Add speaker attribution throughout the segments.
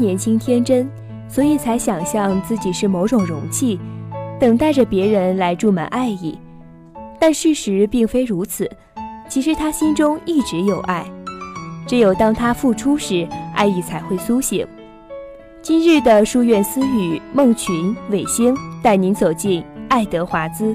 Speaker 1: 年轻天真，所以才想象自己是某种容器，等待着别人来注满爱意。但事实并非如此，其实他心中一直有爱，只有当他付出时，爱意才会苏醒。今日的书院私语，梦群、伟星带您走进爱德华兹。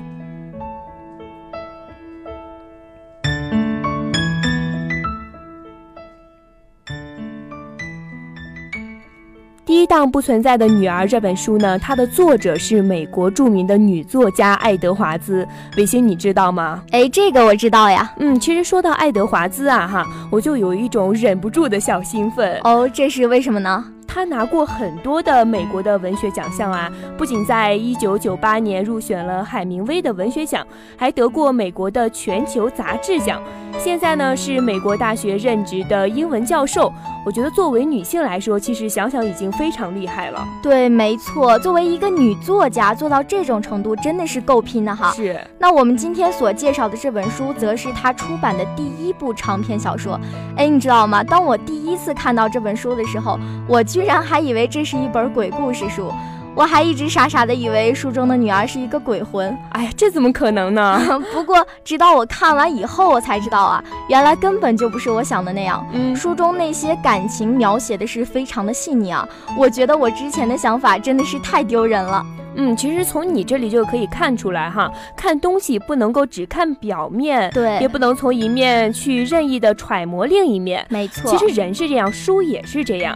Speaker 1: 第一档不存在的女儿这本书呢，它的作者是美国著名的女作家爱德华兹。伟星，你知道吗？
Speaker 2: 哎，这个我知道呀。
Speaker 1: 嗯，其实说到爱德华兹啊，哈，我就有一种忍不住的小兴奋。
Speaker 2: 哦，这是为什么呢？
Speaker 1: 他拿过很多的美国的文学奖项啊，不仅在一九九八年入选了海明威的文学奖，还得过美国的全球杂志奖。现在呢是美国大学任职的英文教授。我觉得作为女性来说，其实想想已经非常厉害了。
Speaker 2: 对，没错，作为一个女作家做到这种程度，真的是够拼的哈。
Speaker 1: 是。
Speaker 2: 那我们今天所介绍的这本书，则是她出版的第一部长篇小说。哎，你知道吗？当我第一次看到这本书的时候，我居然还以为这是一本鬼故事书。我还一直傻傻的以为书中的女儿是一个鬼魂，
Speaker 1: 哎呀，这怎么可能呢？
Speaker 2: 不过直到我看完以后，我才知道啊，原来根本就不是我想的那样。
Speaker 1: 嗯，
Speaker 2: 书中那些感情描写的是非常的细腻啊，我觉得我之前的想法真的是太丢人了。
Speaker 1: 嗯，其实从你这里就可以看出来哈，看东西不能够只看表面，
Speaker 2: 对，
Speaker 1: 也不能从一面去任意的揣摩另一面。
Speaker 2: 没错，
Speaker 1: 其实人是这样，书也是这样。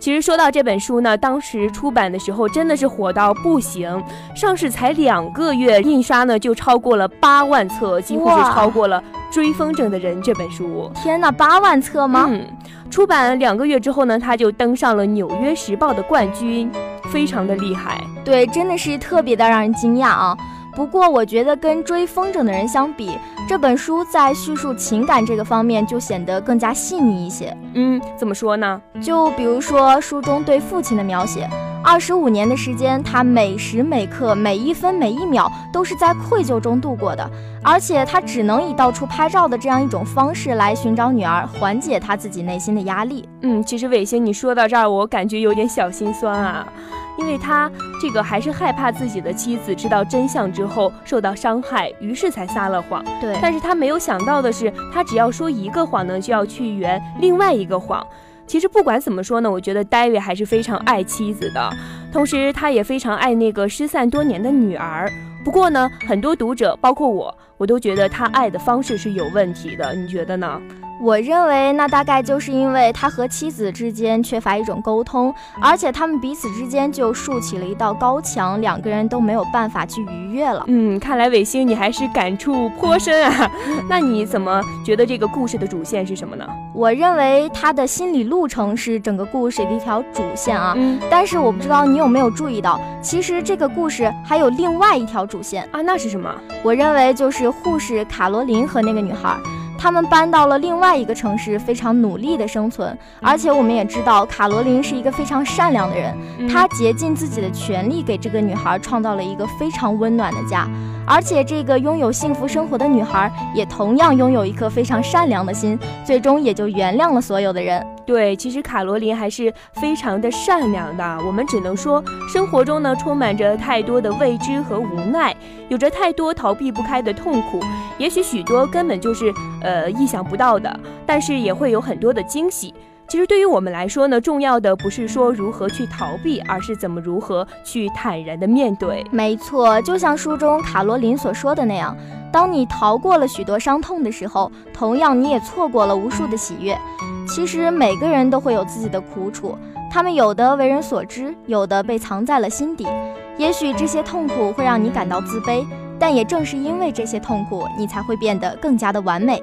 Speaker 1: 其实说到这本书呢，当时出版的时候真的是火到不行，上市才两个月，印刷呢就超过了八万册，几乎是超过了《追风筝的人》这本书。
Speaker 2: 天哪，八万册吗？
Speaker 1: 嗯，出版两个月之后呢，他就登上了《纽约时报》的冠军，非常的厉害。
Speaker 2: 对，真的是特别的让人惊讶啊。不过我觉得跟《追风筝的人》相比，这本书在叙述情感这个方面就显得更加细腻一些。
Speaker 1: 嗯，怎么说呢？
Speaker 2: 就比如说书中对父亲的描写，二十五年的时间，他每时每刻、每一分每一秒都是在愧疚中度过的，而且他只能以到处拍照的这样一种方式来寻找女儿，缓解他自己内心的压力。
Speaker 1: 嗯，其实伟星，你说到这儿，我感觉有点小心酸啊。因为他这个还是害怕自己的妻子知道真相之后受到伤害，于是才撒了谎。
Speaker 2: 对，
Speaker 1: 但是他没有想到的是，他只要说一个谎呢，就要去圆另外一个谎。其实不管怎么说呢，我觉得戴维还是非常爱妻子的，同时他也非常爱那个失散多年的女儿。不过呢，很多读者，包括我，我都觉得他爱的方式是有问题的。你觉得呢？
Speaker 2: 我认为那大概就是因为他和妻子之间缺乏一种沟通，而且他们彼此之间就竖起了一道高墙，两个人都没有办法去逾越了。
Speaker 1: 嗯，看来伟星你还是感触颇深啊。那你怎么觉得这个故事的主线是什么呢？
Speaker 2: 我认为他的心理路程是整个故事的一条主线啊。
Speaker 1: 嗯，
Speaker 2: 但是我不知道你有没有注意到，其实这个故事还有另外一条主线
Speaker 1: 啊，那是什么？
Speaker 2: 我认为就是护士卡罗琳和那个女孩。他们搬到了另外一个城市，非常努力的生存。而且我们也知道，卡罗琳是一个非常善良的人，她竭尽自己的全力给这个女孩创造了一个非常温暖的家。而且这个拥有幸福生活的女孩，也同样拥有一颗非常善良的心，最终也就原谅了所有的人。
Speaker 1: 对，其实卡罗琳还是非常的善良的。我们只能说，生活中呢充满着太多的未知和无奈，有着太多逃避不开的痛苦。也许许多根本就是呃意想不到的，但是也会有很多的惊喜。其实对于我们来说呢，重要的不是说如何去逃避，而是怎么如何去坦然的面对。
Speaker 2: 没错，就像书中卡罗琳所说的那样，当你逃过了许多伤痛的时候，同样你也错过了无数的喜悦。其实每个人都会有自己的苦楚，他们有的为人所知，有的被藏在了心底。也许这些痛苦会让你感到自卑，但也正是因为这些痛苦，你才会变得更加的完美。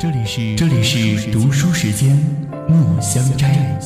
Speaker 3: 这里是这里是读书时间，墨香斋。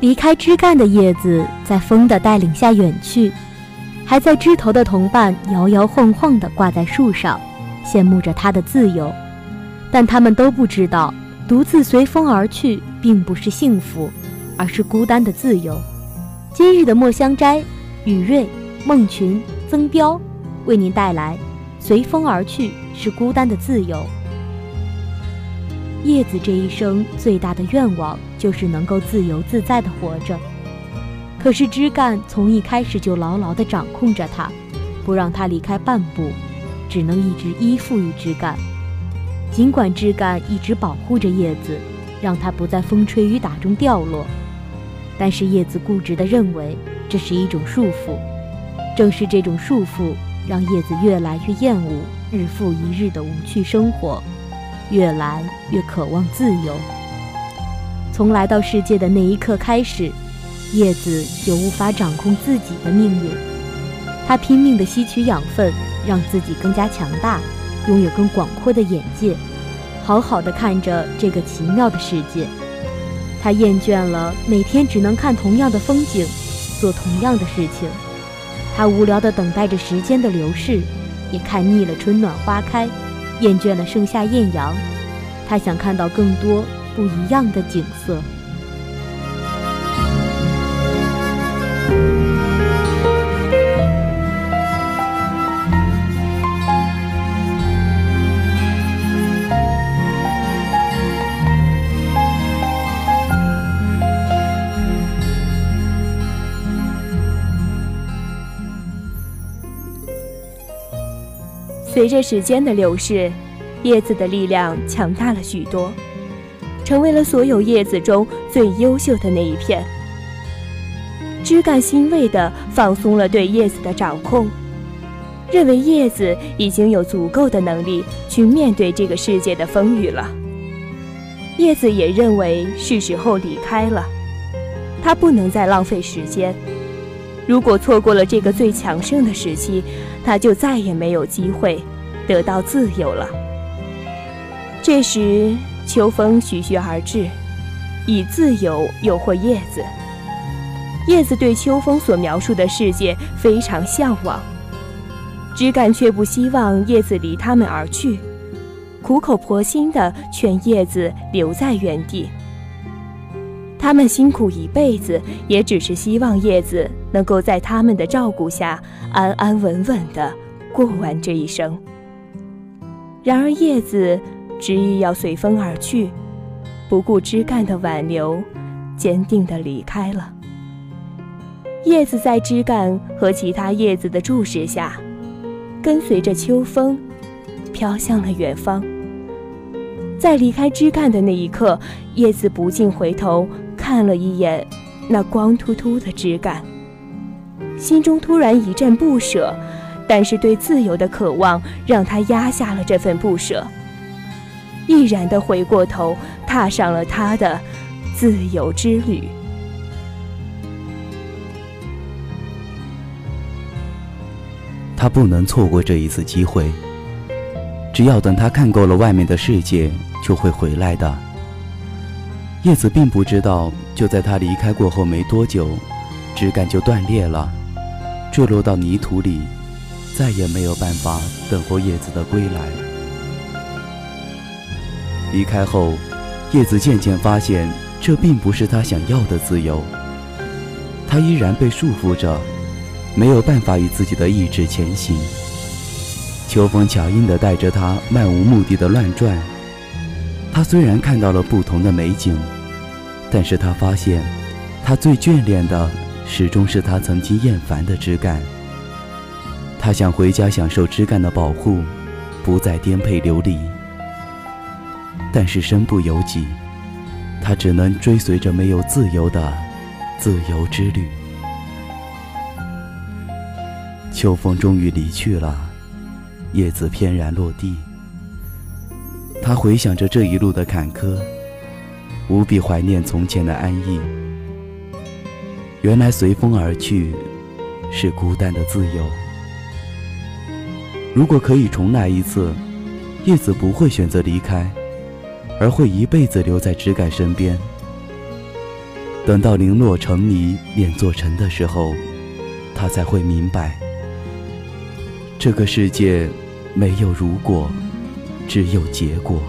Speaker 4: 离开枝干的叶子，在风的带领下远去，还在枝头的同伴摇摇晃晃地挂在树上，羡慕着它的自由。但他们都不知道，独自随风而去，并不是幸福，而是孤单的自由。今日的墨香斋，雨瑞、孟群、曾彪为您带来《随风而去是孤单的自由》。叶子这一生最大的愿望就是能够自由自在地活着，可是枝干从一开始就牢牢地掌控着它，不让它离开半步，只能一直依附于枝干。尽管枝干一直保护着叶子，让它不在风吹雨打中掉落，但是叶子固执地认为这是一种束缚。正是这种束缚，让叶子越来越厌恶日复一日的无趣生活。越来越渴望自由。从来到世界的那一刻开始，叶子就无法掌控自己的命运。它拼命地吸取养分，让自己更加强大，拥有更广阔的眼界，好好的看着这个奇妙的世界。它厌倦了每天只能看同样的风景，做同样的事情。它无聊地等待着时间的流逝，也看腻了春暖花开。厌倦了盛夏艳阳，他想看到更多不一样的景色。
Speaker 1: 随着时间的流逝，叶子的力量强大了许多，成为了所有叶子中最优秀的那一片。枝干欣慰地放松了对叶子的掌控，认为叶子已经有足够的能力去面对这个世界的风雨了。叶子也认为是时候离开了，它不能再浪费时间。如果错过了这个最强盛的时期，他就再也没有机会得到自由了。这时，秋风徐徐而至，以自由诱惑叶子。叶子对秋风所描述的世界非常向往，枝干却不希望叶子离他们而去，苦口婆心地劝叶子留在原地。他们辛苦一辈子，也只是希望叶子能够在他们的照顾下安安稳稳地过完这一生。然而，叶子执意要随风而去，不顾枝干的挽留，坚定地离开了。叶子在枝干和其他叶子的注视下，跟随着秋风，飘向了远方。在离开枝干的那一刻，叶子不禁回头。看了一眼那光秃秃的枝干，心中突然一阵不舍，但是对自由的渴望让他压下了这份不舍，毅然地回过头，踏上了他的自由之旅。
Speaker 5: 他不能错过这一次机会。只要等他看够了外面的世界，就会回来的。叶子并不知道，就在他离开过后没多久，枝干就断裂了，坠落到泥土里，再也没有办法等候叶子的归来。离开后，叶子渐渐发现，这并不是他想要的自由。他依然被束缚着，没有办法以自己的意志前行。秋风巧硬地带着他漫无目的的乱转。他虽然看到了不同的美景，但是他发现，他最眷恋的始终是他曾经厌烦的枝干。他想回家享受枝干的保护，不再颠沛流离。但是身不由己，他只能追随着没有自由的自由之旅。秋风终于离去了。叶子翩然落地，他回想着这一路的坎坷，无比怀念从前的安逸。原来随风而去，是孤单的自由。如果可以重来一次，叶子不会选择离开，而会一辈子留在枝干身边。等到零落成泥碾作尘的时候，他才会明白。这个世界没有如果，只有结果。